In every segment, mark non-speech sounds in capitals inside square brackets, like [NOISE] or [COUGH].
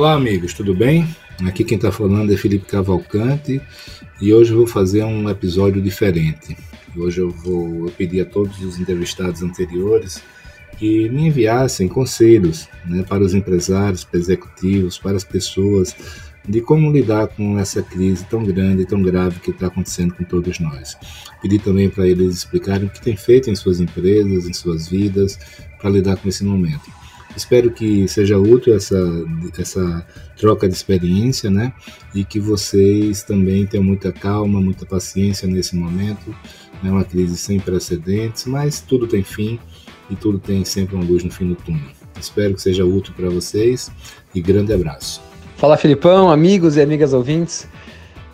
Olá, amigos, tudo bem? Aqui quem está falando é Felipe Cavalcante e hoje eu vou fazer um episódio diferente. Hoje eu vou pedir a todos os entrevistados anteriores que me enviassem conselhos né, para os empresários, para executivos, para as pessoas de como lidar com essa crise tão grande e tão grave que está acontecendo com todos nós. Pedi também para eles explicarem o que têm feito em suas empresas, em suas vidas, para lidar com esse momento. Espero que seja útil essa, essa troca de experiência, né? E que vocês também tenham muita calma, muita paciência nesse momento. É uma crise sem precedentes, mas tudo tem fim e tudo tem sempre uma luz no fim do túnel. Espero que seja útil para vocês e grande abraço. Fala Filipão, amigos e amigas ouvintes.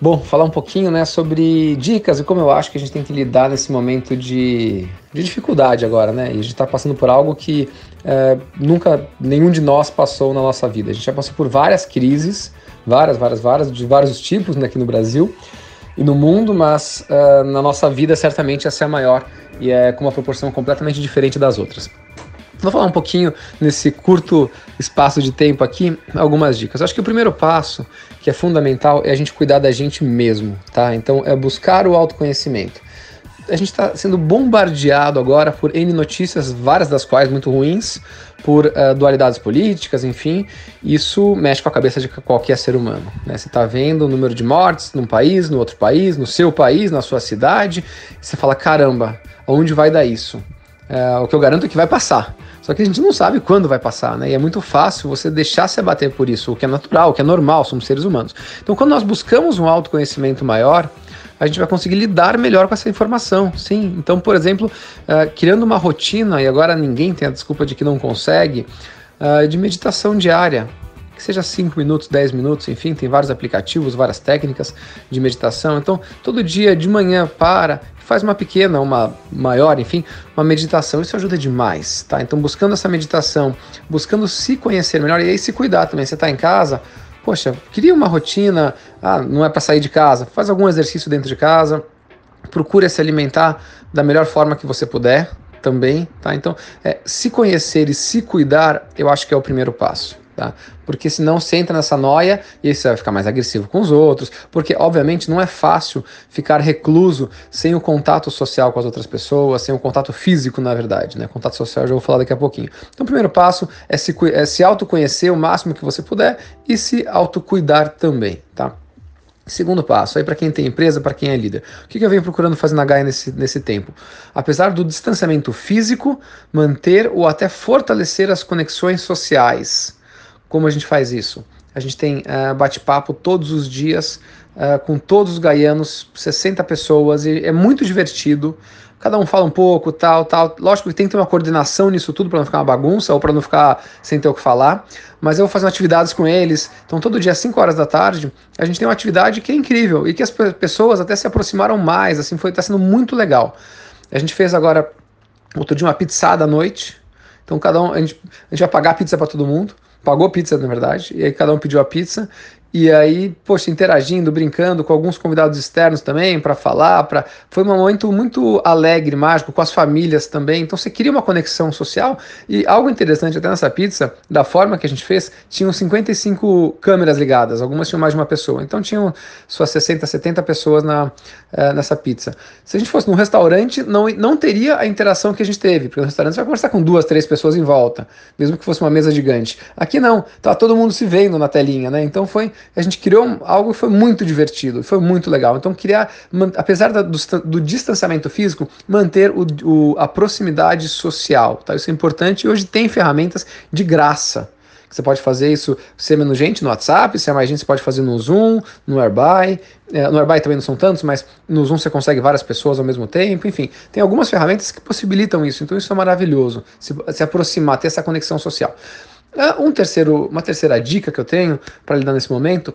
Bom, falar um pouquinho né, sobre dicas e como eu acho que a gente tem que lidar nesse momento de, de dificuldade agora, né? E a gente está passando por algo que é, nunca nenhum de nós passou na nossa vida. A gente já passou por várias crises, várias, várias, várias, de vários tipos né, aqui no Brasil e no mundo, mas uh, na nossa vida certamente essa é a maior e é com uma proporção completamente diferente das outras. Vou falar um pouquinho nesse curto espaço de tempo aqui, algumas dicas. Acho que o primeiro passo, que é fundamental, é a gente cuidar da gente mesmo, tá? Então é buscar o autoconhecimento. A gente está sendo bombardeado agora por N notícias, várias das quais muito ruins, por uh, dualidades políticas, enfim. Isso mexe com a cabeça de qualquer ser humano. Né? Você está vendo o número de mortes num país, no outro país, no seu país, na sua cidade, você fala: caramba, aonde vai dar isso? É, o que eu garanto é que vai passar. Só que a gente não sabe quando vai passar, né? E é muito fácil você deixar se abater por isso, o que é natural, o que é normal, somos seres humanos. Então, quando nós buscamos um autoconhecimento maior, a gente vai conseguir lidar melhor com essa informação. Sim, então, por exemplo, uh, criando uma rotina, e agora ninguém tem a desculpa de que não consegue, uh, de meditação diária. Que seja 5 minutos, 10 minutos, enfim, tem vários aplicativos, várias técnicas de meditação. Então, todo dia de manhã para faz uma pequena, uma maior, enfim, uma meditação. Isso ajuda demais, tá? Então, buscando essa meditação, buscando se conhecer melhor e aí se cuidar também. Você está em casa, poxa, queria uma rotina, ah, não é para sair de casa, faz algum exercício dentro de casa, procure se alimentar da melhor forma que você puder também, tá? Então, é, se conhecer e se cuidar, eu acho que é o primeiro passo. Tá? Porque senão você entra nessa noia e você vai ficar mais agressivo com os outros, porque obviamente não é fácil ficar recluso sem o contato social com as outras pessoas, sem o contato físico, na verdade, né? Contato social eu já vou falar daqui a pouquinho. Então o primeiro passo é se, é se autoconhecer o máximo que você puder e se autocuidar também, tá? Segundo passo, aí para quem tem empresa, para quem é líder. O que, que eu venho procurando fazer na Gaia nesse, nesse tempo? Apesar do distanciamento físico, manter ou até fortalecer as conexões sociais. Como a gente faz isso? A gente tem uh, bate-papo todos os dias uh, com todos os gaianos, 60 pessoas, e é muito divertido. Cada um fala um pouco, tal, tal. Lógico que tem que ter uma coordenação nisso tudo para não ficar uma bagunça ou para não ficar sem ter o que falar. Mas eu vou fazendo atividades com eles. Então, todo dia, às 5 horas da tarde, a gente tem uma atividade que é incrível e que as pessoas até se aproximaram mais. Assim, foi, está sendo muito legal. A gente fez agora, outro dia, uma pizzada à noite. Então, cada um, a gente, a gente vai pagar pizza para todo mundo pagou pizza, na verdade, e aí cada um pediu a pizza, e aí, poxa, interagindo, brincando com alguns convidados externos também para falar, para foi um momento muito alegre, mágico com as famílias também. Então você cria uma conexão social e algo interessante até nessa pizza, da forma que a gente fez, tinham 55 câmeras ligadas, algumas tinham mais de uma pessoa. Então tinham suas 60, 70 pessoas na uh, nessa pizza. Se a gente fosse num restaurante, não não teria a interação que a gente teve, porque no restaurante você vai conversar com duas, três pessoas em volta, mesmo que fosse uma mesa gigante. Aqui não, tá todo mundo se vendo na telinha, né? Então foi a gente criou algo que foi muito divertido, foi muito legal. Então, criar, apesar do, do distanciamento físico, manter o, o, a proximidade social. Tá? Isso é importante e hoje tem ferramentas de graça. Você pode fazer isso, se é menos gente, no WhatsApp, se é mais gente, você pode fazer no Zoom, no Airby. É, no Airby também não são tantos, mas no Zoom você consegue várias pessoas ao mesmo tempo. Enfim, tem algumas ferramentas que possibilitam isso. Então, isso é maravilhoso, se, se aproximar, ter essa conexão social. Ah, um terceiro, uma terceira dica que eu tenho para lidar nesse momento,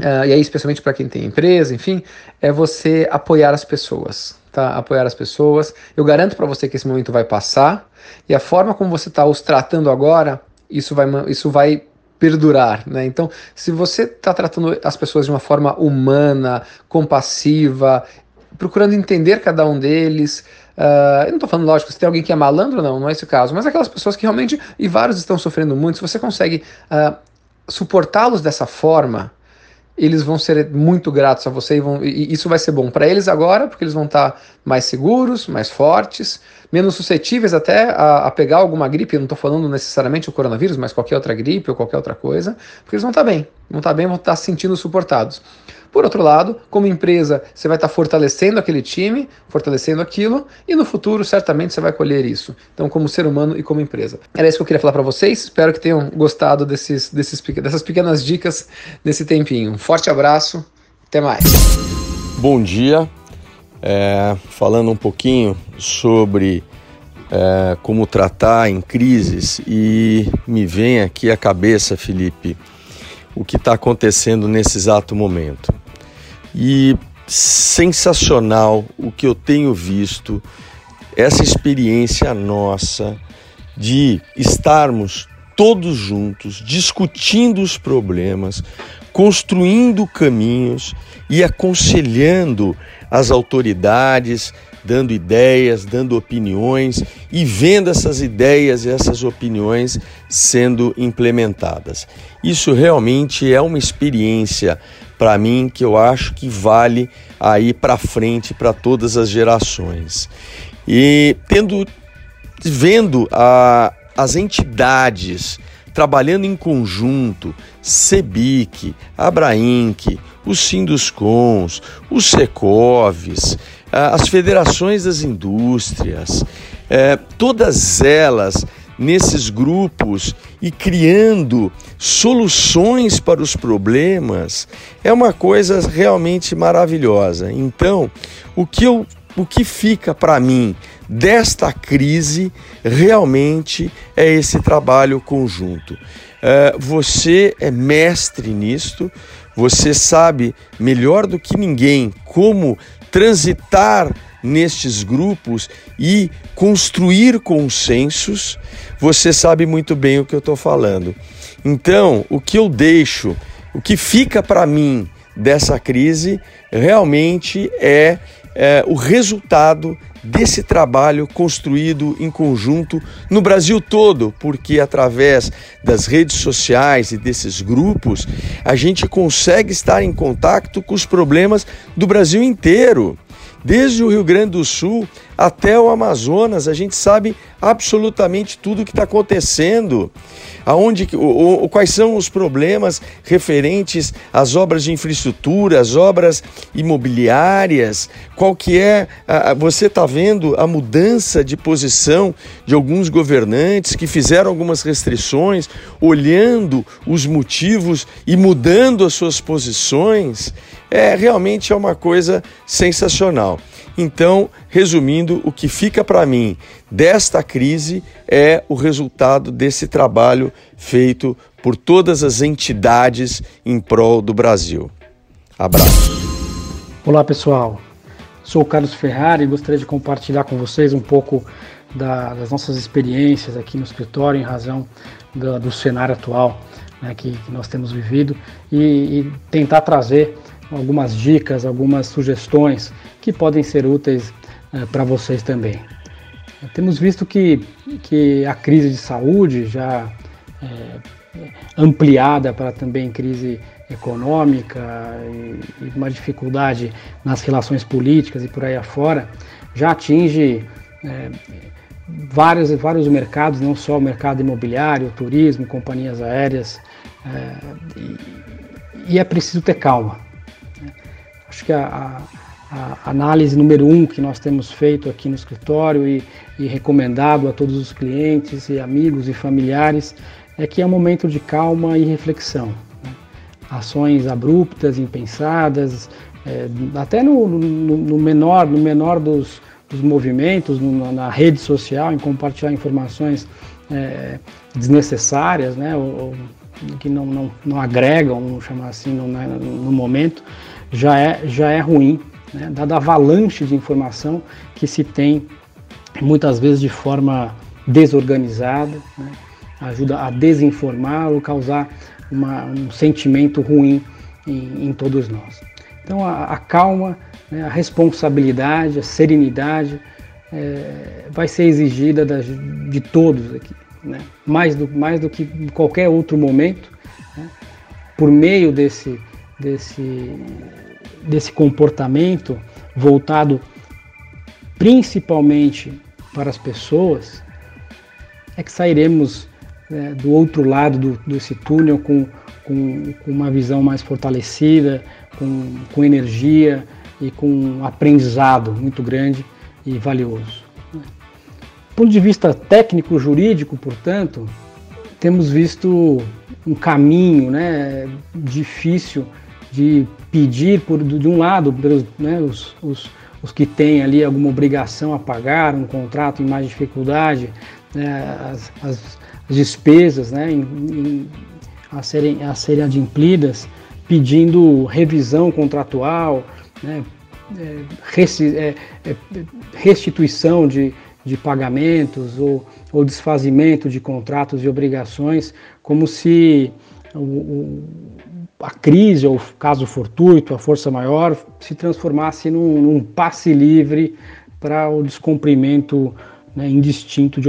uh, e aí especialmente para quem tem empresa, enfim, é você apoiar as pessoas. Tá? Apoiar as pessoas. Eu garanto para você que esse momento vai passar e a forma como você está os tratando agora, isso vai, isso vai perdurar, né? Então, se você está tratando as pessoas de uma forma humana, compassiva, procurando entender cada um deles, Uh, eu não estou falando, lógico, se tem alguém que é malandro, não, não é esse o caso, mas aquelas pessoas que realmente, e vários estão sofrendo muito, se você consegue uh, suportá-los dessa forma, eles vão ser muito gratos a você e, vão, e isso vai ser bom para eles agora, porque eles vão estar tá mais seguros, mais fortes, menos suscetíveis até a, a pegar alguma gripe. Não estou falando necessariamente o coronavírus, mas qualquer outra gripe ou qualquer outra coisa, porque eles vão estar tá bem, vão estar tá bem, vão estar tá se sentindo suportados. Por outro lado, como empresa, você vai estar fortalecendo aquele time, fortalecendo aquilo, e no futuro certamente você vai colher isso. Então, como ser humano e como empresa. Era isso que eu queria falar para vocês. Espero que tenham gostado desses, desses, dessas pequenas dicas nesse tempinho. Um forte abraço, até mais. Bom dia. É, falando um pouquinho sobre é, como tratar em crises, e me vem aqui à cabeça, Felipe, o que está acontecendo nesse exato momento. E sensacional o que eu tenho visto, essa experiência nossa de estarmos todos juntos, discutindo os problemas, construindo caminhos e aconselhando as autoridades, dando ideias, dando opiniões e vendo essas ideias e essas opiniões sendo implementadas. Isso realmente é uma experiência para mim que eu acho que vale aí para frente para todas as gerações. E tendo vendo a, as entidades trabalhando em conjunto, Sebic, Abrainc, os Sinduscons, os Secovs, as federações das indústrias, é, todas elas nesses grupos e criando soluções para os problemas é uma coisa realmente maravilhosa. Então, o que, eu, o que fica para mim desta crise realmente é esse trabalho conjunto. É, você é mestre nisto, você sabe melhor do que ninguém como transitar nestes grupos e construir consensos, você sabe muito bem o que eu estou falando. Então, o que eu deixo, o que fica para mim dessa crise, realmente é, é o resultado desse trabalho construído em conjunto no Brasil todo, porque através das redes sociais e desses grupos a gente consegue estar em contato com os problemas do Brasil inteiro. Desde o Rio Grande do Sul até o Amazonas, a gente sabe absolutamente tudo o que está acontecendo. Aonde, o, o, quais são os problemas referentes às obras de infraestrutura, às obras imobiliárias, qual que é, a, você está vendo a mudança de posição de alguns governantes que fizeram algumas restrições, olhando os motivos e mudando as suas posições é realmente é uma coisa sensacional. Então, resumindo, o que fica para mim desta crise é o resultado desse trabalho feito por todas as entidades em prol do Brasil. Abraço. Olá, pessoal. Sou o Carlos Ferrari e gostaria de compartilhar com vocês um pouco da, das nossas experiências aqui no escritório em razão do, do cenário atual né, que, que, nós temos vivido e, e tentar trazer algumas dicas, algumas sugestões que podem ser úteis uh, para vocês também. Temos visto que, que a crise de saúde, já é, ampliada para também crise econômica e, e, uma dificuldade nas relações políticas e por aí afora, já atinge é, vários, vários mercados, não só o mercado imobiliário, turismo, companhias aéreas, é, e, e é preciso ter calma. Acho que a, a, a, análise número um que nós temos feito aqui no escritório e, e recomendado a todos os clientes e amigos e familiares é que é um momento de calma e reflexão. Né? Ações abruptas, impensadas, é, até no, no, no, menor, no menor dos, dos movimentos, no, na rede social, em compartilhar informações é, desnecessárias, né, ou, ou que não, não, não agregam, vamos chamar assim, no, no momento, já é, já é ruim, né? dada a avalanche de informação que se tem muitas vezes de forma desorganizada, né? ajuda a desinformar ou causar uma, um sentimento ruim em, em, todos nós. Então a, a calma, né? a responsabilidade, a serenidade é, vai ser exigida de todos aqui, né? mais, do, mais do que em qualquer outro momento. Né? por meio desse, desse, desse comportamento voltado principalmente para as pessoas, é que sairemos é, do outro lado do, desse túnel com, com, com, uma visão mais fortalecida, com, com energia e com um aprendizado muito grande e valioso. Do ponto de vista técnico jurídico, portanto, temos visto um caminho né, difícil de pedir, por, de um lado, pelos, né, os, os, os que têm ali alguma obrigação a pagar, um contrato em mais dificuldade, né, as, as, as, despesas né, em, em, a, serem, a serem adimplidas, pedindo revisão contratual, né, é, é, é, restituição de, de pagamentos ou, ou desfazimento de contratos e obrigações, como se o, o, a crise ou caso fortuito, a força maior, se transformasse num, num passe livre para o descumprimento né, indistinto de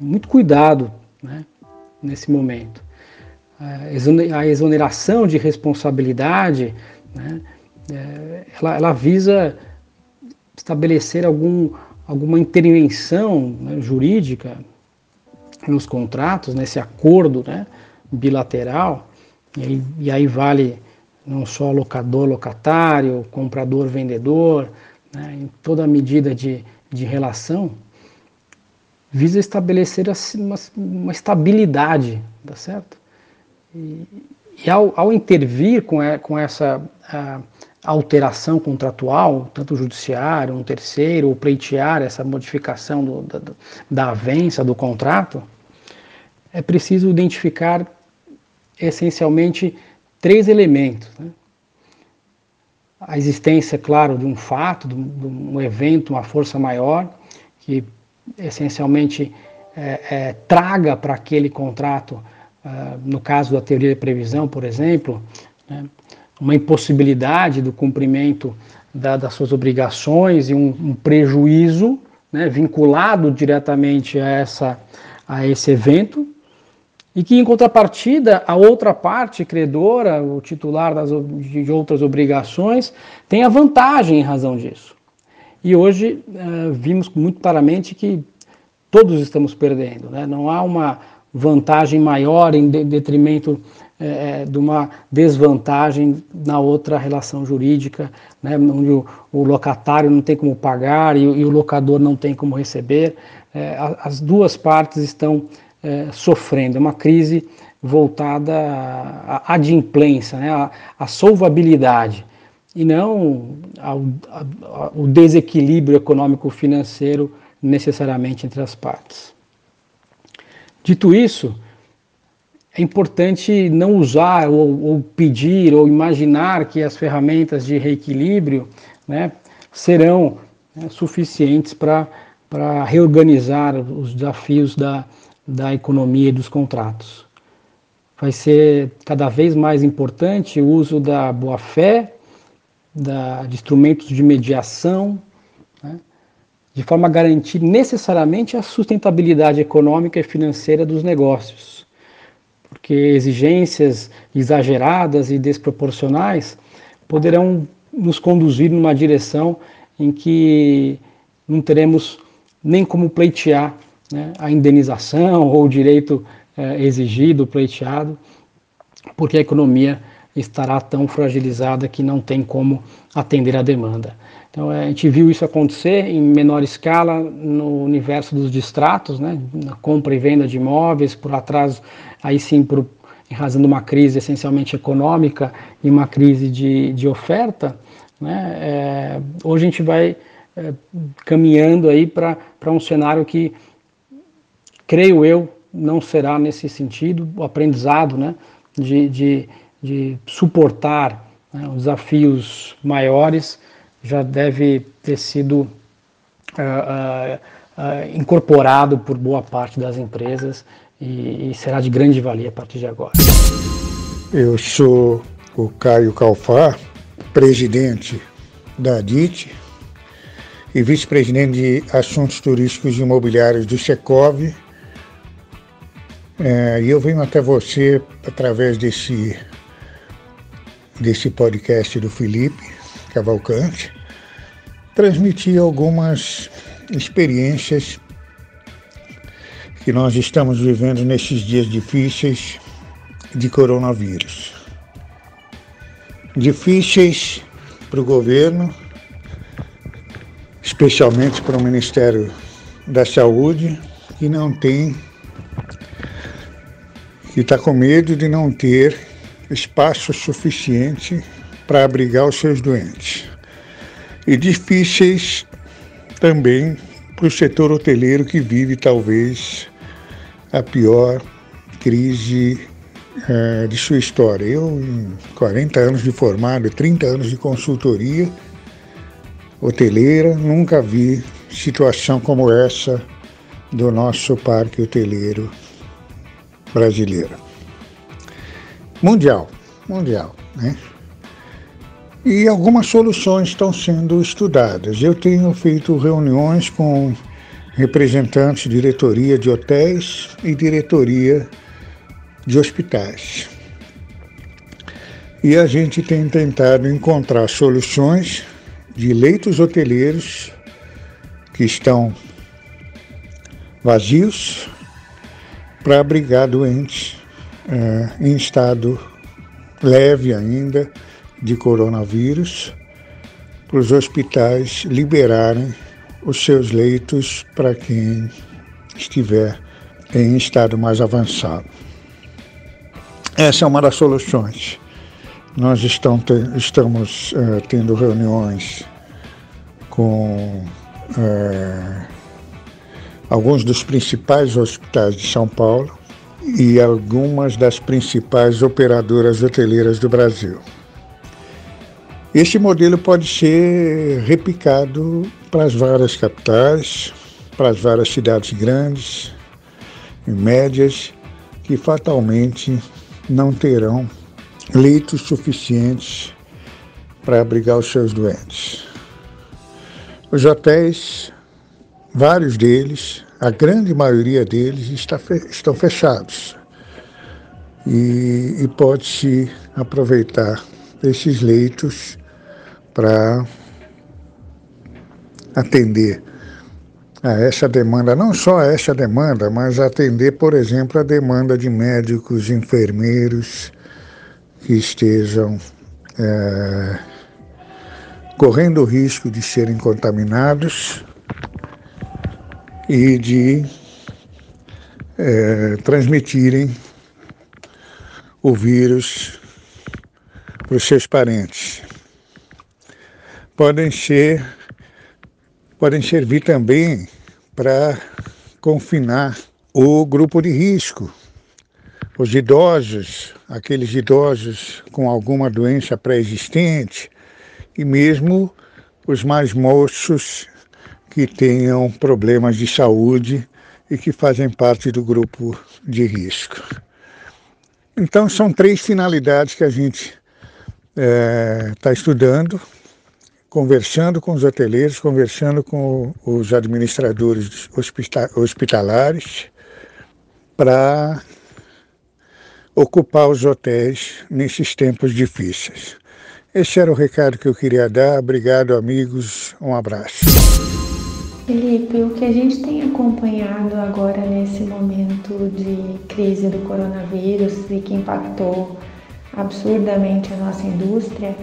Muito cuidado né, nesse momento. A exoneração de responsabilidade, né, é, ela, ela, visa estabelecer algum, alguma intervenção né, jurídica nos contratos, nesse acordo né, bilateral, e, e aí vale não só locador, locatário, comprador, vendedor, né, em toda a medida de, de relação, visa estabelecer uma, uma estabilidade, tá certo? E, e ao, ao, intervir com, com essa a, alteração contratual, tanto o judiciário, um terceiro, ou pleitear essa modificação do, da, da avença do contrato, é preciso identificar essencialmente três elementos. Né? A existência, claro, de um fato, de um evento, uma força maior, que essencialmente é, é, traga para aquele contrato, uh, no caso da teoria de previsão, por exemplo, né, uma impossibilidade do cumprimento da, das suas obrigações e um, um prejuízo né, vinculado diretamente a, essa, a esse evento, e que, em contrapartida, a outra parte credora, o titular das, de outras obrigações, tem a vantagem em razão disso. E hoje uh, vimos muito claramente que todos estamos perdendo. Né? Não há uma vantagem maior em de detrimento é, de uma desvantagem na outra relação jurídica, né? onde o, o, locatário não tem como pagar e, e, o locador não tem como receber. As duas partes estão é, sofrendo. É uma crise voltada à adimplência, né? à, à solvabilidade e não ao, ao desequilíbrio econômico-financeiro necessariamente entre as partes. Dito isso, é importante não usar ou, ou, pedir ou imaginar que as ferramentas de reequilíbrio né, serão né, suficientes para reorganizar os desafios da, da economia e dos contratos. Vai ser cada vez mais importante o uso da boa-fé, de instrumentos de mediação, né, de forma a garantir necessariamente a sustentabilidade econômica e financeira dos negócios. Porque exigências exageradas e desproporcionais poderão nos conduzir numa direção em que não teremos nem como pleitear né, a indenização ou o direito é, exigido, pleiteado, porque a economia estará tão fragilizada que não tem como atender a demanda. Então a gente viu isso acontecer em menor escala no universo dos distratos, né, na compra e venda de imóveis, por atraso, aí sim por, em razão de uma crise essencialmente econômica e uma crise de, de oferta, né, é, hoje a gente vai é, caminhando aí para um cenário que, creio eu, não será nesse sentido, o aprendizado né, de, de de suportar né, os desafios maiores já deve ter sido uh, uh, incorporado por boa parte das empresas e, e, será de grande valia a partir de agora. Eu sou o Caio Calfá, presidente da DIT e vice-presidente de assuntos turísticos e imobiliários do Secov É, eu venho até você através desse, desse podcast do Felipe Cavalcante transmitir algumas experiências que nós estamos vivendo nesses dias difíceis de coronavírus. Difíceis para o governo, especialmente para o Ministério da Saúde, que não tem, que está com medo de não ter espaço suficiente para abrigar os seus doentes. E difíceis também para o setor hoteleiro que vive talvez a pior crise é, de sua história. Eu, em 40 anos de formado, 30 anos de consultoria hoteleira, nunca vi situação como essa do nosso parque hoteleiro brasileiro. Mundial, mundial, né? E algumas soluções estão sendo estudadas. Eu tenho feito reuniões com representantes diretoria de hotéis e diretoria de hospitais. E a gente tem tentado encontrar soluções de leitos hoteleiros que estão vazios para abrigar doentes é, em estado leve ainda de coronavírus, para os hospitais liberarem os seus leitos para quem estiver em estado mais avançado. Essa é uma das soluções. Nós estamos uh, tendo reuniões com uh, alguns dos principais hospitais de São Paulo e algumas das principais operadoras hoteleiras do Brasil. Este modelo pode ser replicado para as várias capitais, para as várias cidades grandes e médias, que fatalmente não terão leitos suficientes para abrigar os seus doentes. Os hotéis, vários deles, a grande maioria deles está, estão fechados. E, e pode-se aproveitar esses leitos para atender a essa demanda, não só a essa demanda, mas atender, por exemplo, a demanda de médicos, enfermeiros que estejam é, correndo o risco de serem contaminados e de é, transmitirem o vírus para os seus parentes. Podem ser podem servir também para confinar o grupo de risco, os idosos, aqueles idosos com alguma doença pré-existente e mesmo os mais moços que tenham problemas de saúde e que fazem parte do grupo de risco. Então, são três finalidades que a gente está é, estudando conversando com os hoteleiros, conversando com os administradores hospitalares para ocupar os hotéis nesses tempos difíceis. Esse era o recado que eu queria dar. Obrigado, amigos. Um abraço. Felipe, o que a gente tem acompanhado agora nesse momento de crise do coronavírus e que impactou absurdamente a nossa indústria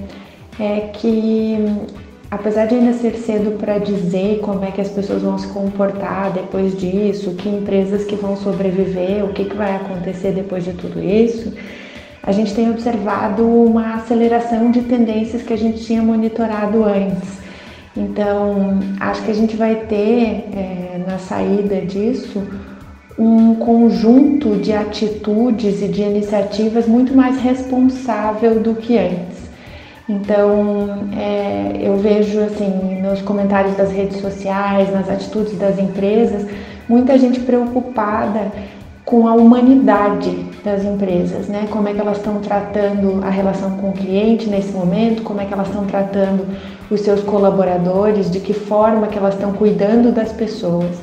é que, apesar de ainda ser cedo para dizer como é que as pessoas vão se comportar depois disso, que empresas que vão sobreviver, o que, que vai acontecer depois de tudo isso, a gente tem observado uma aceleração de tendências que a gente tinha monitorado antes. Então, acho que a gente vai ter é, na saída disso um conjunto de atitudes e de iniciativas muito mais responsável do que antes. Então, é, eu vejo assim nos comentários das redes sociais, nas atitudes das empresas, muita gente preocupada com a humanidade das empresas, né? Como é que elas estão tratando a relação com o cliente nesse momento, como é que elas estão tratando os seus colaboradores, de que forma que elas estão cuidando das pessoas.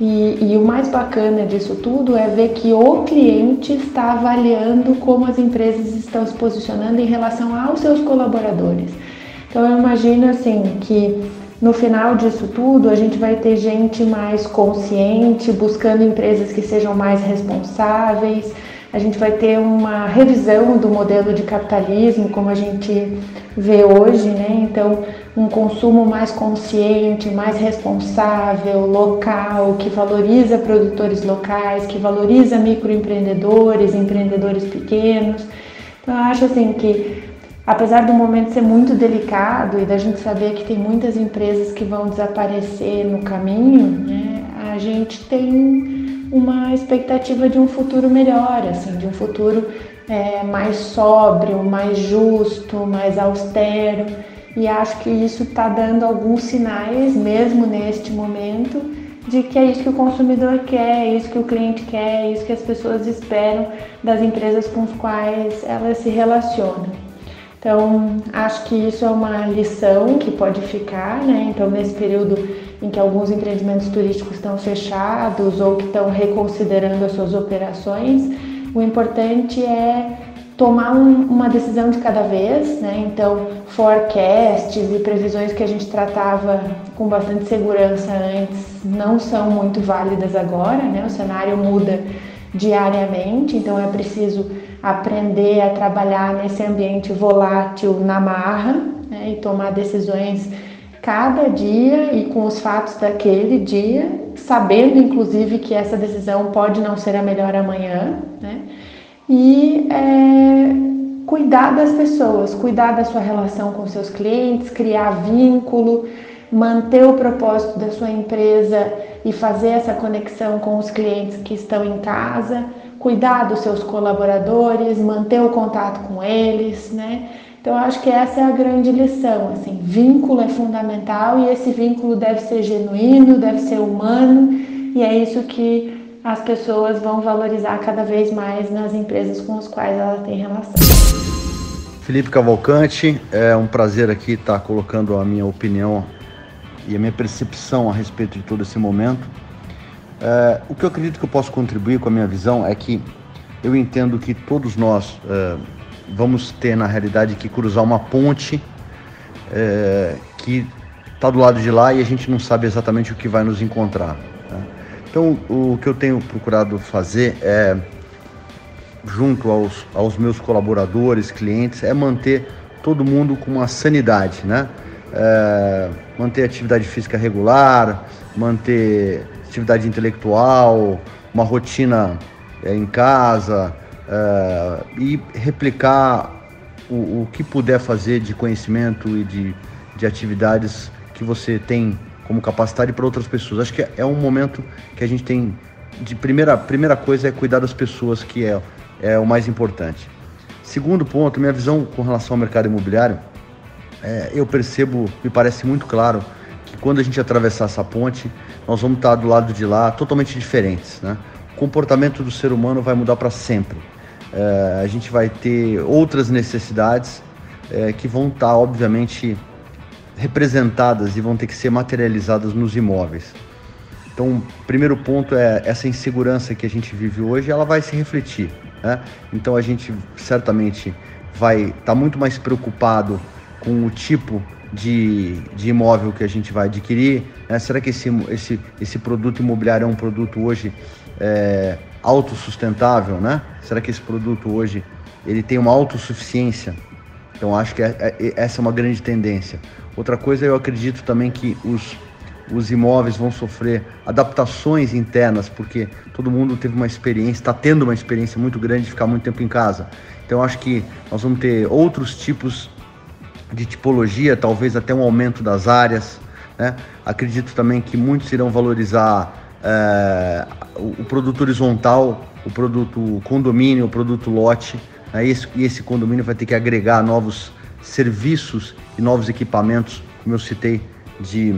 E, e, o mais bacana disso tudo é ver que o cliente está avaliando como as empresas estão se posicionando em relação aos seus colaboradores. Então eu imagino assim que no final disso tudo a gente vai ter gente mais consciente, buscando empresas que sejam mais responsáveis, a gente vai ter uma revisão do modelo de capitalismo como a gente vê hoje, né? Então, um consumo mais consciente, mais responsável, local, que valoriza produtores locais, que valoriza microempreendedores, empreendedores pequenos. Então, eu acho assim que apesar do momento ser muito delicado e da gente saber que tem muitas empresas que vão desaparecer no caminho, né? A gente tem uma expectativa de um futuro melhor, assim, de um futuro é, mais sóbrio, mais justo, mais austero. E acho que isso está dando alguns sinais, mesmo neste momento, de que é isso que o consumidor quer, é isso que o cliente quer, é isso que as pessoas esperam das empresas com as quais elas se relacionam. Então, acho que isso é uma lição que pode ficar, né? Então, nesse período em que alguns empreendimentos turísticos estão fechados ou que estão reconsiderando as suas operações, o importante é tomar um, uma decisão de cada vez, né? Então, forecasts e previsões que a gente tratava com bastante segurança antes não são muito válidas agora, né? O cenário muda diariamente, então é preciso aprender a trabalhar nesse ambiente volátil na marra né? e tomar decisões cada dia e com os fatos daquele dia, sabendo inclusive que essa decisão pode não ser a melhor amanhã, né? E é, cuidar das pessoas, cuidar da sua relação com seus clientes, criar vínculo, manter o propósito da sua empresa e fazer essa conexão com os clientes que estão em casa, cuidar dos seus colaboradores, manter o contato com eles, né? Então, acho que essa é a grande lição. Assim, vínculo é fundamental e esse vínculo deve ser genuíno, deve ser humano e é isso que as pessoas vão valorizar cada vez mais nas empresas com as quais elas têm relação. Felipe Cavalcante, é um prazer aqui estar colocando a minha opinião e a minha percepção a respeito de todo esse momento. É, o que eu acredito que eu posso contribuir com a minha visão é que eu entendo que todos nós é, vamos ter na realidade que cruzar uma ponte é, que está do lado de lá e a gente não sabe exatamente o que vai nos encontrar. Então, o que eu tenho procurado fazer é, junto aos, aos meus colaboradores, clientes, é manter todo mundo com uma sanidade, né? É, manter atividade física regular, manter atividade intelectual, uma rotina é, em casa, uh, e replicar o, o, que puder fazer de conhecimento e de, de atividades que você tem como capacidade para outras pessoas. Acho que é, é um momento que a gente tem de primeira primeira coisa é cuidar das pessoas que é é o mais importante. Segundo ponto, minha visão com relação ao mercado imobiliário, é, eu percebo, me parece muito claro que quando a gente atravessar essa ponte, nós vamos estar do lado de lá totalmente diferentes, né? O comportamento do ser humano vai mudar para sempre. É, a gente vai ter outras necessidades é, que vão estar, obviamente, representadas e vão ter que ser materializadas nos imóveis. Então, primeiro ponto é essa insegurança que a gente vive hoje, ela vai se refletir. Né? Então, a gente certamente vai estar tá muito mais preocupado com o tipo de, de imóvel que a gente vai adquirir. Né? Será que esse, esse, esse produto imobiliário é um produto hoje é, autossustentável, né? Será que esse produto hoje ele tem uma autossuficiência? Então acho que é, é, essa é uma grande tendência. Outra coisa, eu acredito também que os, os imóveis vão sofrer adaptações internas, porque todo mundo teve uma experiência, está tendo uma experiência muito grande de ficar muito tempo em casa. Então acho que nós vamos ter outros tipos de tipologia, talvez até um aumento das áreas. Né? Acredito também que muitos irão valorizar é, o, produto horizontal, o produto condomínio, o produto lote, né? esse, e esse condomínio vai ter que agregar novos serviços e novos equipamentos, como eu citei, de,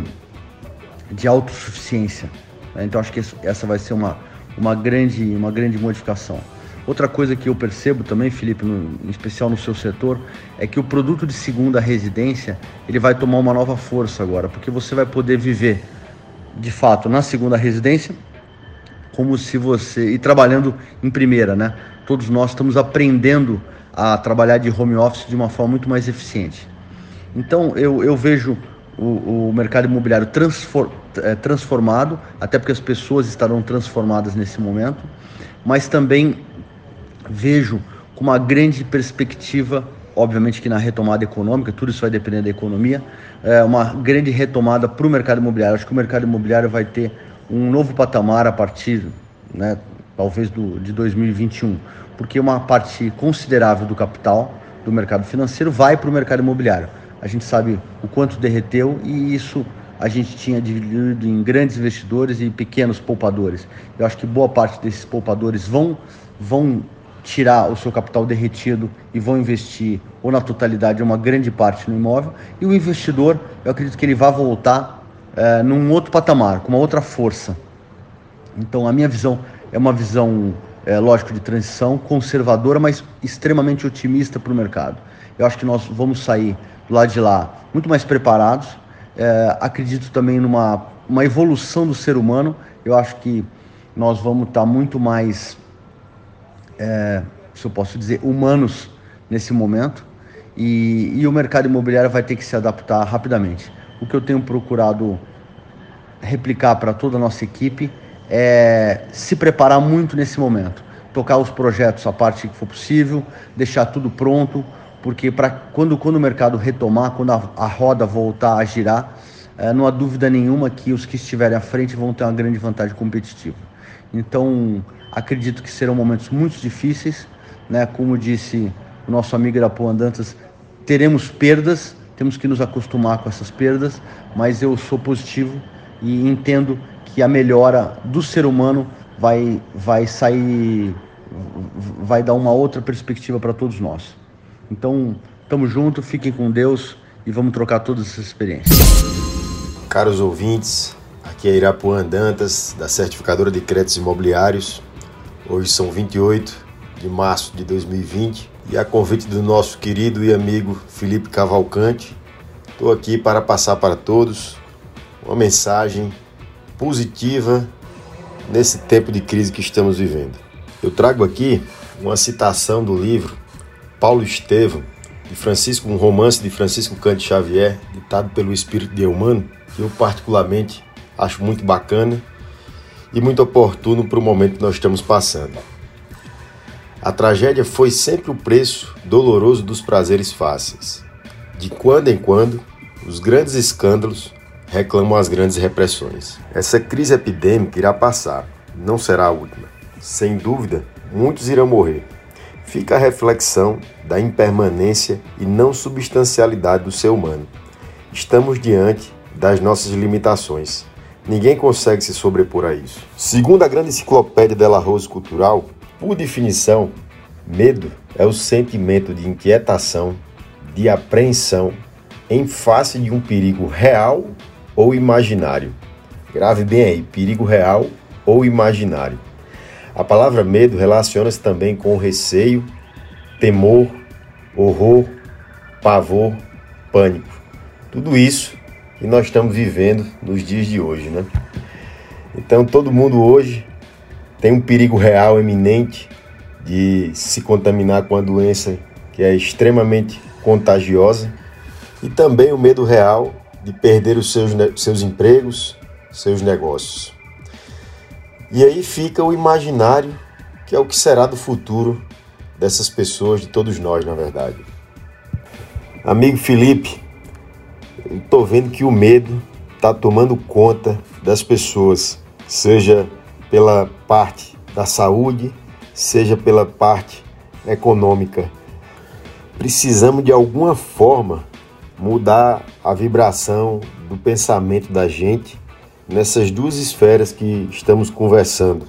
de autossuficiência. Né? Então acho que essa vai ser uma, uma, grande, uma grande modificação. Outra coisa que eu percebo também, Felipe, no, em especial no seu setor, é que o produto de segunda residência ele vai tomar uma nova força agora, porque você vai poder viver de fato na segunda residência, como se você e trabalhando em primeira, né? Todos nós estamos aprendendo a trabalhar de home office de uma forma muito mais eficiente. Então eu, eu vejo o, o mercado imobiliário é, transformado, até porque as pessoas estarão transformadas nesse momento, mas também vejo com uma grande perspectiva, obviamente que na retomada econômica, tudo isso vai depender da economia, é uma grande retomada para o mercado imobiliário. Acho que o mercado imobiliário vai ter um novo patamar a partir, né, talvez do, de 2021, porque uma parte considerável do capital do mercado financeiro vai para o mercado imobiliário. A gente sabe o quanto derreteu e isso a gente tinha dividido em grandes investidores e pequenos poupadores. Eu acho que boa parte desses poupadores vão, vão tirar o seu capital derretido e vão investir ou na totalidade ou uma grande parte no imóvel. E o investidor, eu acredito que ele vai voltar é, num outro patamar, com uma outra força. Então a minha visão é uma visão, é, lógico, de transição, conservadora, mas extremamente otimista para o mercado. Eu acho que nós vamos sair do lado de lá muito mais preparados. É, acredito também numa uma evolução do ser humano. Eu acho que nós vamos estar muito mais, é, se eu posso dizer, humanos nesse momento. E, e o mercado imobiliário vai ter que se adaptar rapidamente. O que eu tenho procurado replicar para toda a nossa equipe é se preparar muito nesse momento, tocar os projetos a parte que for possível, deixar tudo pronto, porque para quando, quando o mercado retomar, quando a, a roda voltar a girar, é, não há dúvida nenhuma que os que estiverem à frente vão ter uma grande vantagem competitiva. Então, acredito que serão momentos muito difíceis, né? Como disse o nosso amigo Irapuã Dantas, teremos perdas, temos que nos acostumar com essas perdas, mas eu sou positivo e entendo que a melhora do ser humano vai, vai sair, vai dar uma outra perspectiva para todos nós. Então, tamo junto, fiquem com Deus e vamos trocar todas essas experiências. Caros ouvintes, aqui é Irapuã Dantas, da Certificadora de Créditos Imobiliários. Hoje são 28 de março de 2020 e a convite do nosso querido e amigo Felipe Cavalcante, estou aqui para passar para todos uma mensagem positiva nesse tempo de crise que estamos vivendo. Eu trago aqui uma citação do livro Paulo Estevam, de Francisco, um romance de Francisco Cante Xavier, ditado pelo Espírito de Humano, que eu particularmente acho muito bacana e muito oportuno para o momento que nós estamos passando. A tragédia foi sempre o preço doloroso dos prazeres fáceis. De quando em quando, os grandes escândalos reclamam as grandes repressões. Essa crise epidêmica irá passar, não será a última. Sem dúvida, muitos irão morrer. Fica a reflexão da impermanência e não substancialidade do ser humano. Estamos diante das nossas limitações. Ninguém consegue se sobrepor a isso. Segundo a grande enciclopédia Della Rose Cultural, por definição, medo é o sentimento de inquietação, de apreensão em face de um perigo real ou imaginário. Grave bem aí, perigo real ou imaginário. A palavra medo relaciona-se também com receio, temor, horror, pavor, pânico. Tudo isso que nós estamos vivendo nos dias de hoje, né? Então todo mundo hoje tem um perigo real iminente de se contaminar com a doença que é extremamente contagiosa e também o medo real de perder os seus, seus empregos, seus negócios. E aí fica o imaginário, que é o que será do futuro dessas pessoas, de todos nós, na verdade. Amigo Felipe, eu estou vendo que o medo está tomando conta das pessoas, seja pela parte da saúde, seja pela parte econômica. Precisamos de alguma forma mudar a vibração do pensamento da gente nessas duas esferas que estamos conversando.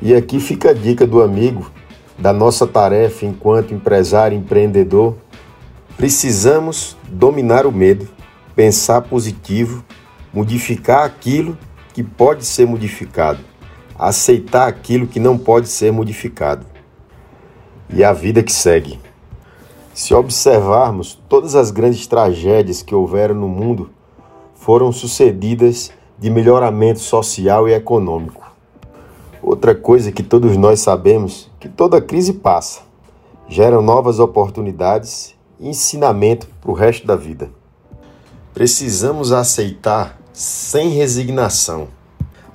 E aqui fica a dica do amigo da nossa tarefa enquanto empresário empreendedor. Precisamos dominar o medo, pensar positivo, modificar aquilo que pode ser modificado, aceitar aquilo que não pode ser modificado. E a vida que segue. Se observarmos, todas as grandes tragédias que houveram no mundo foram sucedidas de melhoramento social e econômico. Outra coisa que todos nós sabemos que toda crise passa, gera novas oportunidades e ensinamento para o resto da vida. Precisamos aceitar sem resignação.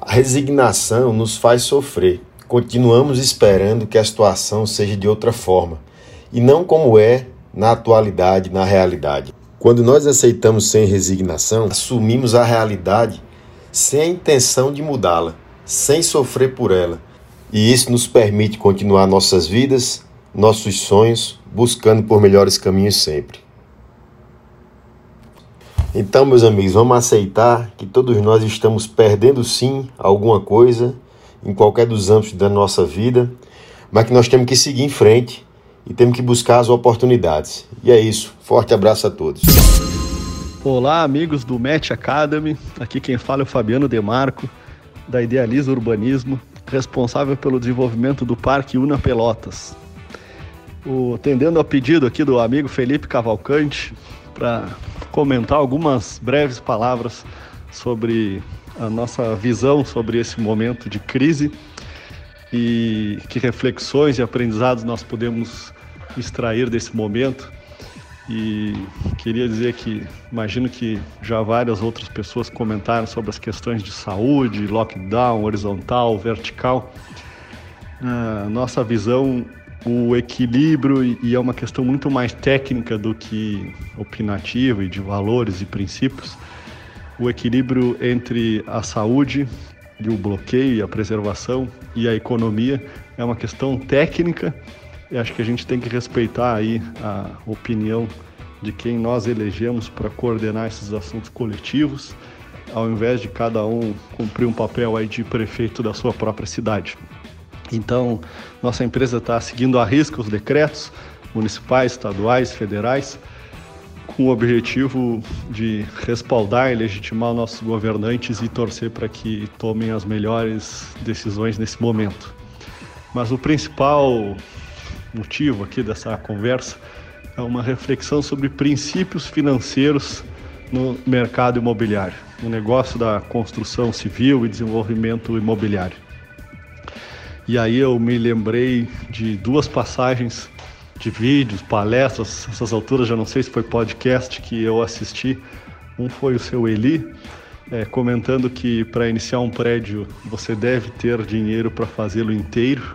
A resignação nos faz sofrer. Continuamos esperando que a situação seja de outra forma e não como é na atualidade, na realidade. Quando nós aceitamos sem resignação, assumimos a realidade sem a intenção de mudá-la, sem sofrer por ela. E isso nos permite continuar nossas vidas, nossos sonhos, buscando por melhores caminhos sempre. Então, meus amigos, vamos aceitar que todos nós estamos perdendo sim alguma coisa em qualquer dos âmbitos da nossa vida, mas que nós temos que seguir em frente e temos que buscar as oportunidades. E é isso. Forte abraço a todos. Olá, amigos do Match Academy. Aqui quem fala é o Fabiano Demarco, da Idealiza Urbanismo, responsável pelo desenvolvimento do Parque Una Pelotas. O, atendendo ao pedido aqui do amigo Felipe Cavalcante, para comentar algumas breves palavras sobre a nossa visão sobre esse momento de crise e que reflexões e aprendizados nós podemos extrair desse momento. E queria dizer que imagino que já várias outras pessoas comentaram sobre as questões de saúde, lockdown, horizontal, vertical. Na nossa visão, o equilíbrio, e é uma questão muito mais técnica do que opinativa e de valores e princípios, o equilíbrio entre a saúde e o bloqueio e a preservação e a economia é uma questão técnica e acho que a gente tem que respeitar aí a opinião de quem nós elegemos para coordenar esses assuntos coletivos, ao invés de cada um cumprir um papel aí de prefeito da sua própria cidade. Então, nossa empresa está seguindo à risca os decretos municipais, estaduais, federais, com o objetivo de respaldar e legitimar nossos governantes e torcer para que tomem as melhores decisões nesse momento. Mas o principal motivo aqui dessa conversa é uma reflexão sobre princípios financeiros no mercado imobiliário, no negócio da construção civil e desenvolvimento imobiliário. E aí eu me lembrei de duas passagens de vídeos, palestras, essas alturas já não sei se foi podcast que eu assisti. Um foi o seu Eli, é, comentando que para iniciar um prédio você deve ter dinheiro para fazê-lo inteiro.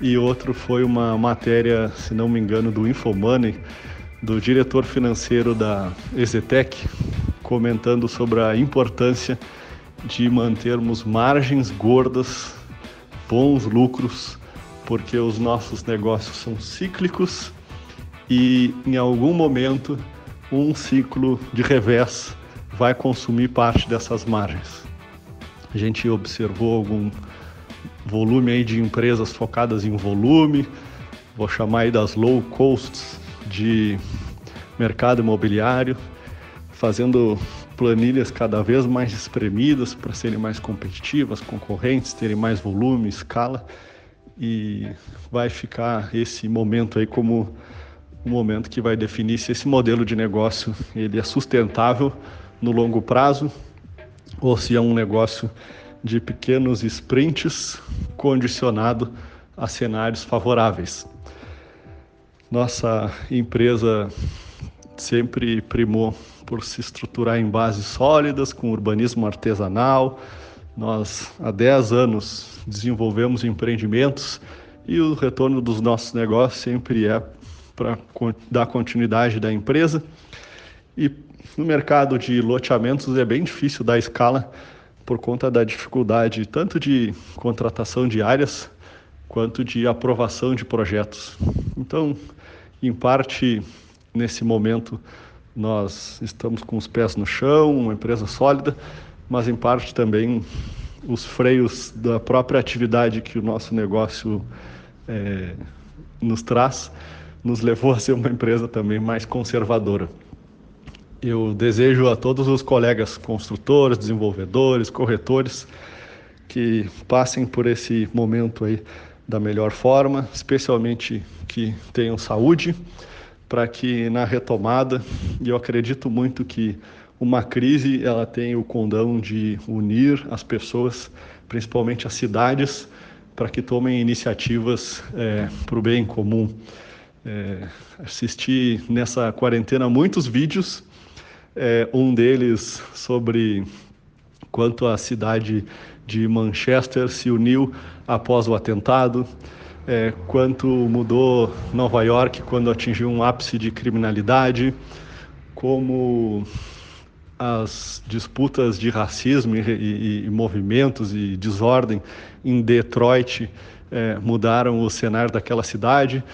E outro foi uma matéria, se não me engano, do Infomoney, do diretor financeiro da Exetec, comentando sobre a importância de mantermos margens gordas bons lucros, porque os nossos negócios são cíclicos e em algum momento um ciclo de revés vai consumir parte dessas margens. A gente observou algum volume aí de empresas focadas em volume, vou chamar aí das low costs de mercado imobiliário, fazendo planilhas cada vez mais espremidas para serem mais competitivas, concorrentes, terem mais volume, escala e vai ficar esse momento aí como um momento que vai definir se esse modelo de negócio ele é sustentável no longo prazo ou se é um negócio de pequenos sprints condicionado a cenários favoráveis. Nossa empresa sempre primou por se estruturar em bases sólidas, com urbanismo artesanal. Nós, há 10 anos, desenvolvemos empreendimentos e o retorno dos nossos negócios sempre é para dar continuidade da empresa. E no mercado de loteamentos é bem difícil dar escala por conta da dificuldade tanto de contratação de áreas quanto de aprovação de projetos. Então, em parte, nesse momento, nós estamos com os pés no chão, uma empresa sólida, mas em parte também os freios da própria atividade que o nosso negócio é, nos traz, nos levou a ser uma empresa também mais conservadora. Eu desejo a todos os colegas construtores, desenvolvedores, corretores que passem por esse momento aí da melhor forma, especialmente que tenham saúde para que na retomada, e eu acredito muito que uma crise ela tem o condão de unir as pessoas, principalmente as cidades, para que tomem iniciativas é, para o bem comum. É, assisti nessa quarentena muitos vídeos, é, um deles sobre quanto a cidade de Manchester se uniu após o atentado, é, quanto mudou Nova York quando atingiu um ápice de criminalidade, como as disputas de racismo e, e, e movimentos e desordem em Detroit é, mudaram o cenário daquela cidade,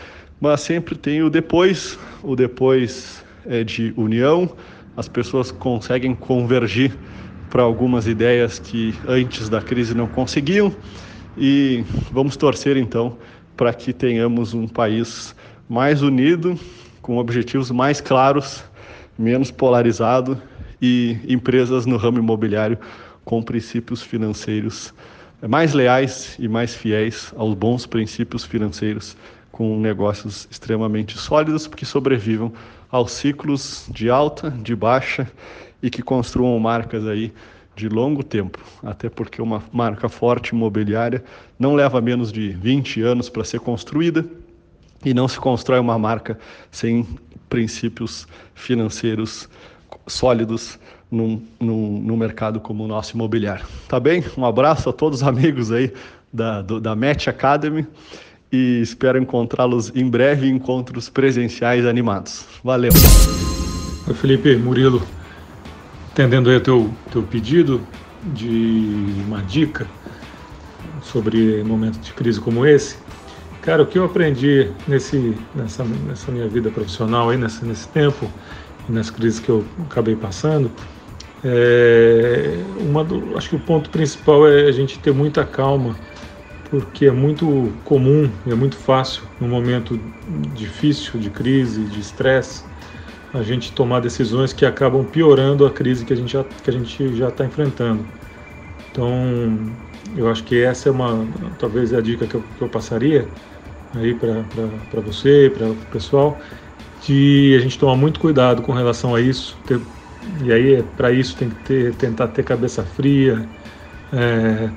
mas sempre tem o depois, o depois é de união, as pessoas conseguem convergir para algumas ideias que antes da crise não conseguiam. E vamos torcer então para que tenhamos um país mais unido, com objetivos mais claros, menos polarizado e empresas no ramo imobiliário com princípios financeiros mais leais e mais fiéis aos bons princípios financeiros, com negócios extremamente sólidos que sobrevivam aos ciclos de alta, de baixa e que construam marcas aí de longo tempo, até porque uma marca forte imobiliária não leva menos de 20 anos para ser construída e não se constrói uma marca sem princípios financeiros sólidos num, num, num, mercado como o nosso imobiliário. Tá bem? Um abraço a todos os amigos aí da, do, da Match Academy e espero encontrá-los em breve em encontros presenciais animados. Valeu! Oi, Felipe Murilo, atendendo aí teu, teu pedido de uma dica sobre momentos de crise como esse, cara, o que eu aprendi nesse, nessa, nessa minha vida profissional aí, nesse, nesse tempo, nas crises que eu acabei passando, é, uma do, acho que o ponto principal é a gente ter muita calma, porque é muito comum é muito fácil, num momento difícil, de crise, de estresse, a gente tomar decisões que acabam piorando a crise que a gente já que a gente já está enfrentando. Então, eu acho que essa é uma, talvez é a dica que eu, que eu passaria aí para você, para o pessoal, de a gente tomar muito cuidado com relação a isso. Ter, e aí, para isso, tem que ter, tentar ter cabeça fria, é,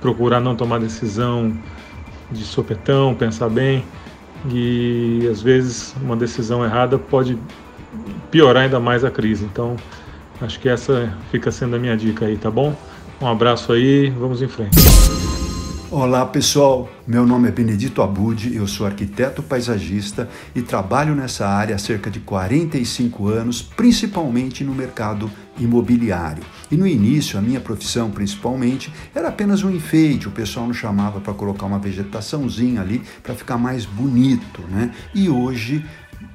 procurar não tomar decisão de sopetão, pensar bem. E às vezes uma decisão errada pode piorar ainda mais a crise. Então, acho que essa fica sendo a minha dica aí, tá bom? Um abraço aí, vamos em frente. Olá pessoal, meu nome é Benedito Abud, eu sou arquiteto paisagista e trabalho nessa área há cerca de 45 anos, principalmente no mercado imobiliário. E no início, a minha profissão principalmente era apenas um enfeite, o pessoal nos chamava para colocar uma vegetaçãozinha ali para ficar mais bonito, né? E hoje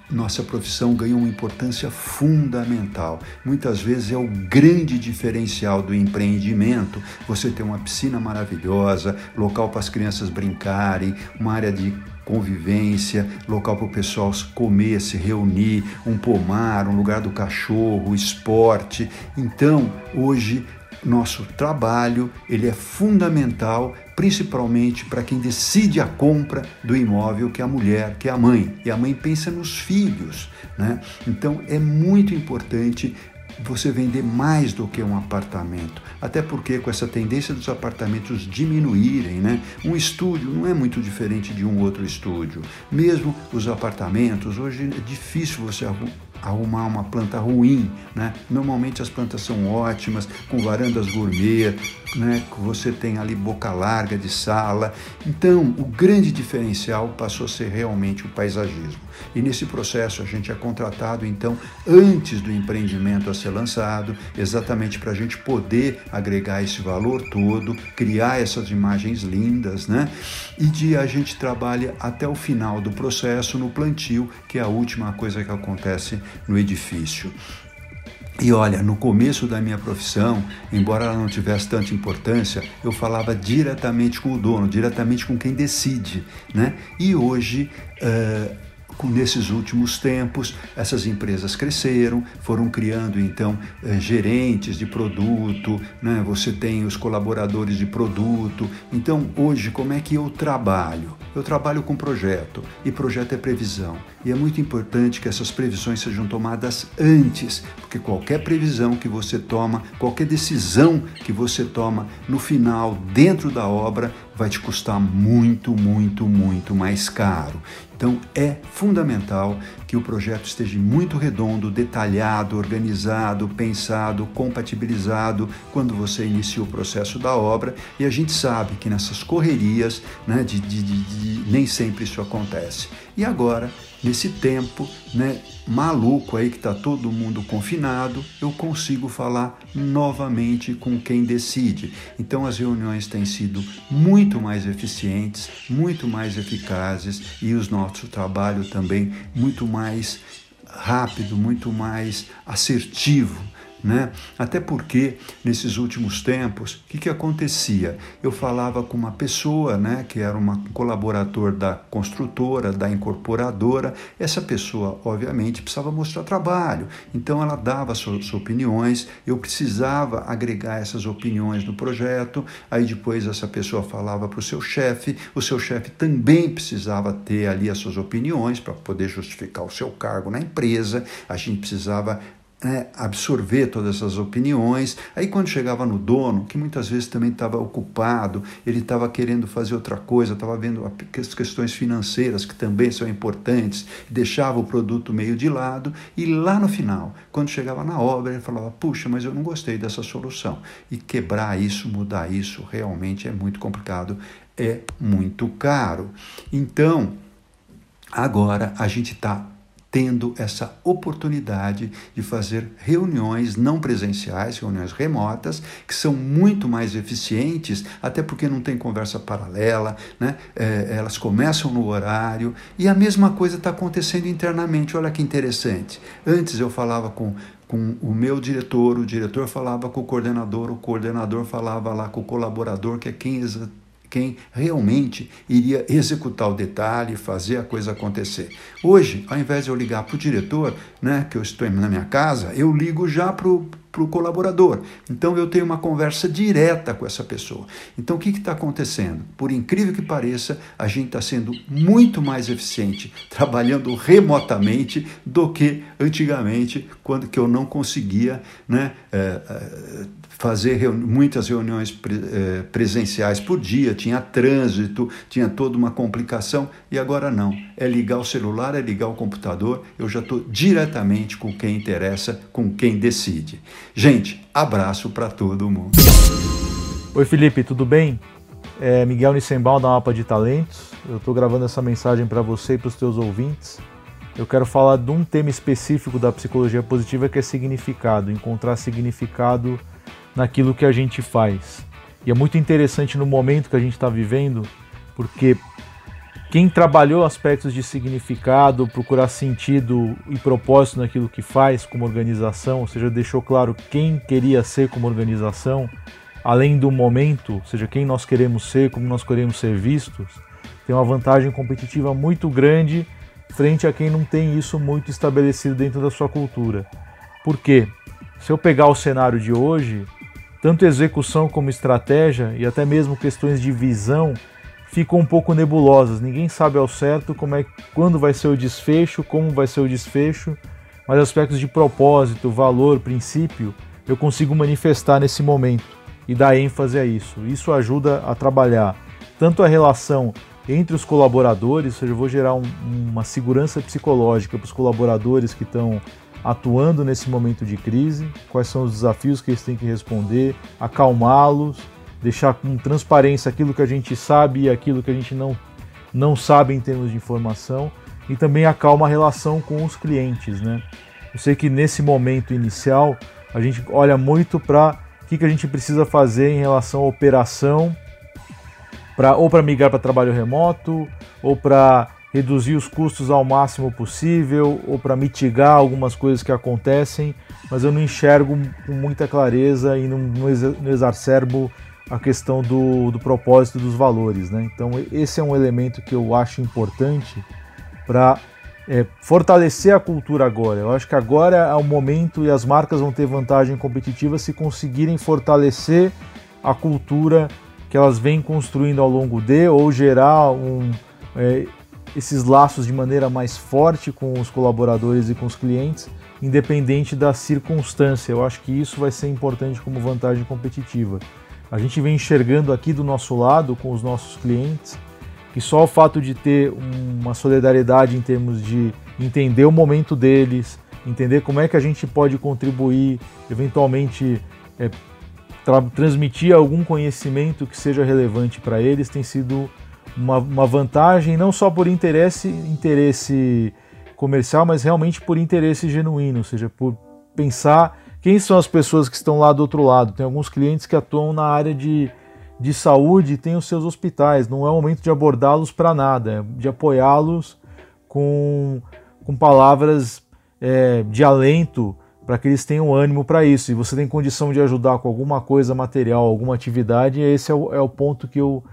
nossa profissão ganha uma importância fundamental. Muitas vezes é o grande diferencial do empreendimento. Você ter uma piscina maravilhosa, local para as crianças brincarem, uma área de convivência, local para o pessoal comer, se reunir, um pomar, um lugar do cachorro, esporte. Então, hoje nosso trabalho ele é fundamental principalmente para quem decide a compra do imóvel, que é a mulher, que é a mãe. E a mãe pensa nos filhos, né? Então é muito importante você vender mais do que um apartamento. Até porque com essa tendência dos apartamentos diminuírem, né? Um estúdio não é muito diferente de um outro estúdio. Mesmo os apartamentos, hoje é difícil você arrumar uma planta ruim, né? Normalmente as plantas são ótimas, com varandas gourmet, né? Você tem ali boca larga de sala. Então, o grande diferencial passou a ser realmente o paisagismo. E nesse processo a gente é contratado então antes do empreendimento a ser lançado, exatamente para a gente poder agregar esse valor todo, criar essas imagens lindas, né? E de a gente trabalha até o final do processo no plantio, que é a última coisa que acontece no edifício. E olha, no começo da minha profissão, embora ela não tivesse tanta importância, eu falava diretamente com o dono, diretamente com quem decide, né? E hoje uh, nesses últimos tempos, essas empresas cresceram, foram criando então eh, gerentes de produto, né? você tem os colaboradores de produto. Então, hoje, como é que eu trabalho? Eu trabalho com projeto e projeto é previsão. E é muito importante que essas previsões sejam tomadas antes, porque qualquer previsão que você toma, qualquer decisão que você toma no final, dentro da obra, vai te custar muito, muito, muito mais caro. Então é fundamental que o projeto esteja muito redondo, detalhado, organizado, pensado, compatibilizado quando você inicia o processo da obra. E a gente sabe que nessas correrias, né, de, de, de, nem sempre isso acontece. E agora nesse tempo né, maluco aí que está todo mundo confinado, eu consigo falar novamente com quem decide. Então as reuniões têm sido muito mais eficientes, muito mais eficazes e o nosso trabalho também muito mais rápido, muito mais assertivo né? Até porque nesses últimos tempos, o que, que acontecia? Eu falava com uma pessoa, né, que era um colaborador da construtora, da incorporadora. Essa pessoa, obviamente, precisava mostrar trabalho, então ela dava suas opiniões. Eu precisava agregar essas opiniões no projeto. Aí depois essa pessoa falava para o seu chefe, o seu chefe também precisava ter ali as suas opiniões para poder justificar o seu cargo na empresa. A gente precisava né, absorver todas essas opiniões. Aí, quando chegava no dono, que muitas vezes também estava ocupado, ele estava querendo fazer outra coisa, estava vendo as questões financeiras que também são importantes, deixava o produto meio de lado. E lá no final, quando chegava na obra, ele falava: Puxa, mas eu não gostei dessa solução. E quebrar isso, mudar isso, realmente é muito complicado, é muito caro. Então, agora a gente está tendo essa oportunidade de fazer reuniões não presenciais, reuniões remotas, que são muito mais eficientes, até porque não tem conversa paralela, né? É, elas começam no horário e a mesma coisa está acontecendo internamente. Olha que interessante. Antes eu falava com com o meu diretor, o diretor falava com o coordenador, o coordenador falava lá com o colaborador, que é quem quem realmente iria executar o detalhe, fazer a coisa acontecer. Hoje, ao invés de eu ligar para o diretor, né, que eu estou na minha casa, eu ligo já para o colaborador. Então eu tenho uma conversa direta com essa pessoa. Então o que está acontecendo? Por incrível que pareça, a gente está sendo muito mais eficiente [LAUGHS] trabalhando remotamente do que antigamente, quando que eu não conseguia né, é, é, fazer reuni muitas reuniões pre é, presenciais por dia, tinha trânsito, tinha toda uma complicação, e agora não. É ligar o celular, é ligar o computador, eu já estou diretamente com quem interessa, com quem decide. Gente, abraço para todo mundo. Oi Felipe, tudo bem? É Miguel Nissenbaum da Mapa de Talentos. Eu estou gravando essa mensagem para você e para os teus ouvintes. Eu quero falar de um tema específico da psicologia positiva que é significado, encontrar significado naquilo que a gente faz. E é muito interessante no momento que a gente está vivendo, porque quem trabalhou aspectos de significado, procurar sentido e propósito naquilo que faz como organização, ou seja, deixou claro quem queria ser como organização, além do momento, ou seja, quem nós queremos ser, como nós queremos ser vistos, tem uma vantagem competitiva muito grande frente a quem não tem isso muito estabelecido dentro da sua cultura. Por quê? Se eu pegar o cenário de hoje, tanto execução como estratégia e até mesmo questões de visão ficam um pouco nebulosas. Ninguém sabe ao certo como é, quando vai ser o desfecho, como vai ser o desfecho, mas aspectos de propósito, valor, princípio, eu consigo manifestar nesse momento e dar ênfase a isso. Isso ajuda a trabalhar tanto a relação entre os colaboradores, ou seja, eu vou gerar um, uma segurança psicológica para os colaboradores que estão atuando nesse momento de crise, quais são os desafios que eles têm que responder, acalmá-los deixar com transparência aquilo que a gente sabe e aquilo que a gente não, não sabe em termos de informação e também acalma a relação com os clientes. Né? Eu sei que nesse momento inicial a gente olha muito para o que, que a gente precisa fazer em relação à operação, pra, ou para migrar para trabalho remoto, ou para reduzir os custos ao máximo possível, ou para mitigar algumas coisas que acontecem, mas eu não enxergo com muita clareza e não, não exacerbo a questão do, do propósito dos valores. Né? Então, esse é um elemento que eu acho importante para é, fortalecer a cultura agora. Eu acho que agora é o momento e as marcas vão ter vantagem competitiva se conseguirem fortalecer a cultura que elas vêm construindo ao longo de ou gerar um, é, esses laços de maneira mais forte com os colaboradores e com os clientes, independente da circunstância. Eu acho que isso vai ser importante como vantagem competitiva. A gente vem enxergando aqui do nosso lado com os nossos clientes que só o fato de ter uma solidariedade em termos de entender o momento deles, entender como é que a gente pode contribuir, eventualmente é, tra transmitir algum conhecimento que seja relevante para eles, tem sido uma, uma, vantagem, não só por interesse, interesse comercial, mas realmente por interesse genuíno, ou seja, por pensar quem são as pessoas que estão lá do outro lado. Tem alguns clientes que atuam na área de de saúde tem os seus hospitais. Não é o momento de abordá-los para nada, é de apoiá-los com, com palavras é, de alento para que eles tenham ânimo para isso. E você tem condição de ajudar com alguma coisa material, alguma atividade, esse é o, é o ponto que eu,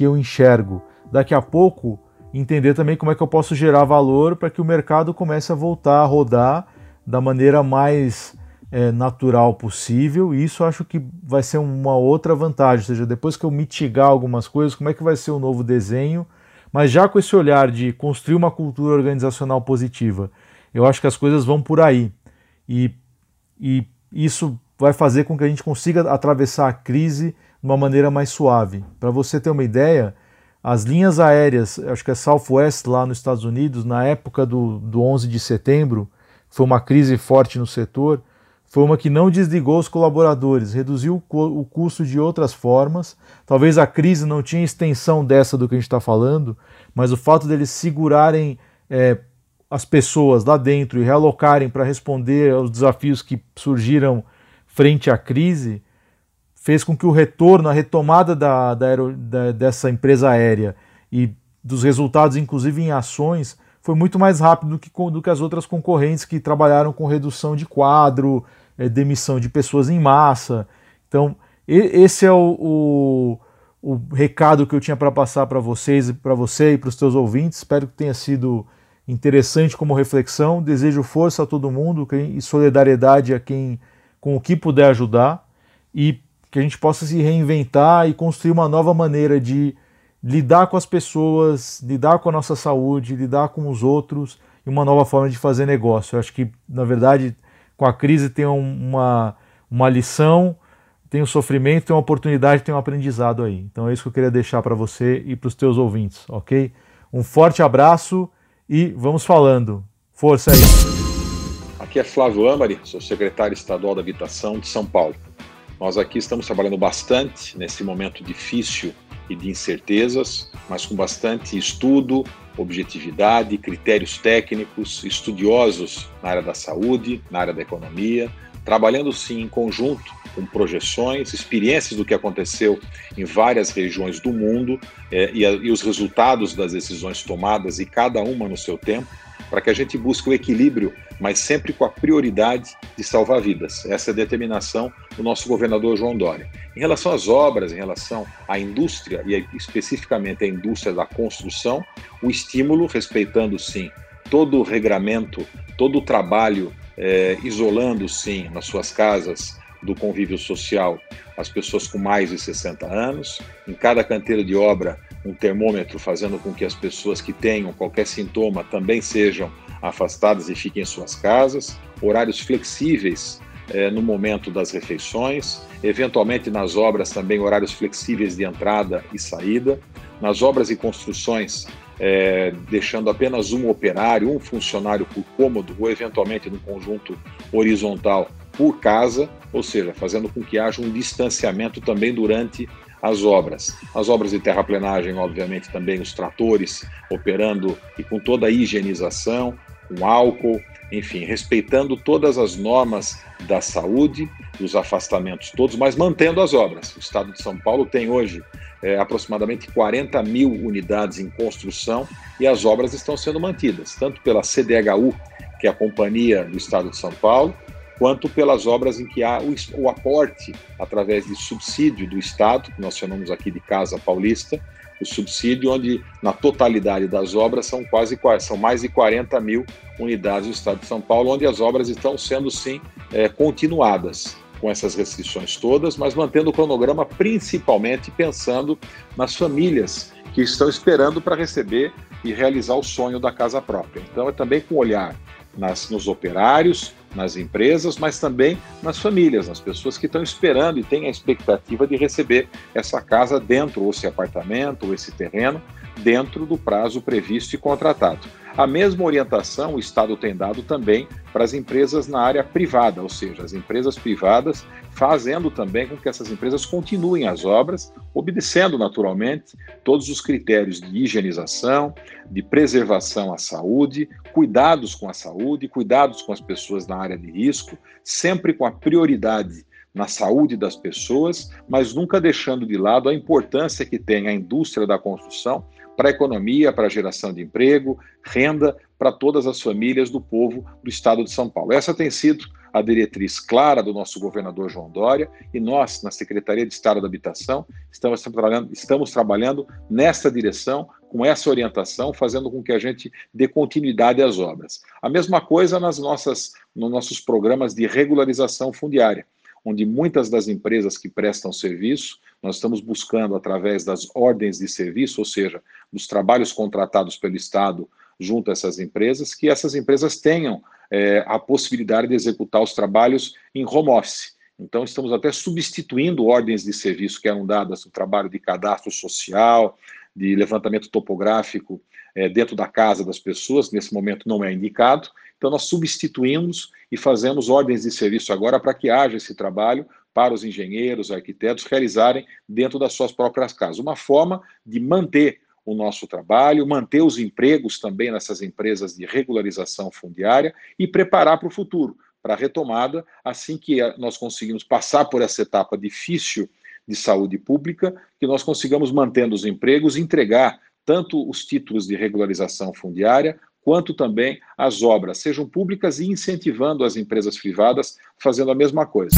que eu enxergo. Daqui a pouco, entender também como é que eu posso gerar valor para que o mercado comece a voltar a rodar da maneira mais é, natural possível, e isso acho que vai ser uma outra vantagem, ou seja, depois que eu mitigar algumas coisas, como é que vai ser o novo desenho, mas já com esse olhar de construir uma cultura organizacional positiva, eu acho que as coisas vão por aí, e, e isso vai fazer com que a gente consiga atravessar a crise de uma maneira mais suave. Para você ter uma ideia, as linhas aéreas, acho que é Southwest lá nos Estados Unidos, na época do, do 11 de setembro, foi uma crise forte no setor, foi uma que não desligou os colaboradores, reduziu o custo de outras formas. Talvez a crise não tinha extensão dessa do que a gente está falando, mas o fato deles segurarem é, as pessoas lá dentro e realocarem para responder aos desafios que surgiram frente à crise fez com que o retorno, a retomada da, da, da, dessa empresa aérea e dos resultados, inclusive em ações, foi muito mais rápido do que, do que as outras concorrentes que trabalharam com redução de quadro, é, demissão de pessoas em massa. Então, esse é o, o, o recado que eu tinha para passar para vocês, para você e para os teus ouvintes. Espero que tenha sido interessante como reflexão. Desejo força a todo mundo e solidariedade a quem com o que puder ajudar e que a gente possa se reinventar e construir uma nova maneira de lidar com as pessoas, lidar com a nossa saúde, lidar com os outros e uma nova forma de fazer negócio. Eu acho que, na verdade, com a crise tem uma, uma lição, tem um sofrimento, tem uma oportunidade, tem um aprendizado aí. Então é isso que eu queria deixar para você e para os teus ouvintes, ok? Um forte abraço e vamos falando. Força aí! Aqui é Flávio Amari, sou secretário estadual da Habitação de São Paulo. Nós aqui estamos trabalhando bastante nesse momento difícil e de incertezas, mas com bastante estudo, objetividade, critérios técnicos, estudiosos na área da saúde, na área da economia, trabalhando sim em conjunto com projeções, experiências do que aconteceu em várias regiões do mundo eh, e, a, e os resultados das decisões tomadas e cada uma no seu tempo, para que a gente busque o equilíbrio, mas sempre com a prioridade de salvar vidas. Essa é a determinação do nosso governador João Dória. Em relação às obras, em relação à indústria, e especificamente à indústria da construção, o estímulo, respeitando sim todo o regramento, todo o trabalho, é, isolando sim nas suas casas do convívio social as pessoas com mais de 60 anos, em cada canteiro de obra um termômetro fazendo com que as pessoas que tenham qualquer sintoma também sejam afastadas e fiquem em suas casas, horários flexíveis eh, no momento das refeições, eventualmente nas obras também horários flexíveis de entrada e saída, nas obras e construções é, deixando apenas um operário, um funcionário por cômodo, ou eventualmente no conjunto horizontal por casa, ou seja, fazendo com que haja um distanciamento também durante as obras. As obras de terraplenagem, obviamente, também os tratores operando e com toda a higienização, com álcool, enfim, respeitando todas as normas da saúde, os afastamentos todos, mas mantendo as obras. O Estado de São Paulo tem hoje é, aproximadamente 40 mil unidades em construção e as obras estão sendo mantidas, tanto pela CDHU, que é a Companhia do Estado de São Paulo, quanto pelas obras em que há o, o aporte através de subsídio do Estado, que nós chamamos aqui de Casa Paulista, o subsídio, onde na totalidade das obras são quase são mais de 40 mil unidades do Estado de São Paulo, onde as obras estão sendo sim é, continuadas com essas restrições todas, mas mantendo o cronograma principalmente pensando nas famílias que estão esperando para receber e realizar o sonho da casa própria. Então é também com olhar nas, nos operários, nas empresas, mas também nas famílias, nas pessoas que estão esperando e têm a expectativa de receber essa casa dentro, ou esse apartamento, ou esse terreno, dentro do prazo previsto e contratado. A mesma orientação o Estado tem dado também para as empresas na área privada, ou seja, as empresas privadas fazendo também com que essas empresas continuem as obras, obedecendo naturalmente todos os critérios de higienização, de preservação à saúde, cuidados com a saúde, cuidados com as pessoas na área de risco, sempre com a prioridade na saúde das pessoas, mas nunca deixando de lado a importância que tem a indústria da construção para a economia, para a geração de emprego, renda para todas as famílias do povo do estado de São Paulo. Essa tem sido a diretriz clara do nosso governador João Dória e nós, na Secretaria de Estado da Habitação, estamos trabalhando, estamos trabalhando nessa direção, com essa orientação, fazendo com que a gente dê continuidade às obras. A mesma coisa nas nossas, nos nossos programas de regularização fundiária, onde muitas das empresas que prestam serviço nós estamos buscando, através das ordens de serviço, ou seja, dos trabalhos contratados pelo Estado junto a essas empresas, que essas empresas tenham é, a possibilidade de executar os trabalhos em home office. Então, estamos até substituindo ordens de serviço que eram dadas no trabalho de cadastro social, de levantamento topográfico é, dentro da casa das pessoas, nesse momento não é indicado. Então, nós substituímos e fazemos ordens de serviço agora para que haja esse trabalho para os engenheiros, arquitetos realizarem dentro das suas próprias casas. Uma forma de manter o nosso trabalho, manter os empregos também nessas empresas de regularização fundiária e preparar para o futuro, para a retomada, assim que nós conseguimos passar por essa etapa difícil de saúde pública, que nós consigamos mantendo os empregos, entregar tanto os títulos de regularização fundiária, quanto também as obras, sejam públicas e incentivando as empresas privadas fazendo a mesma coisa.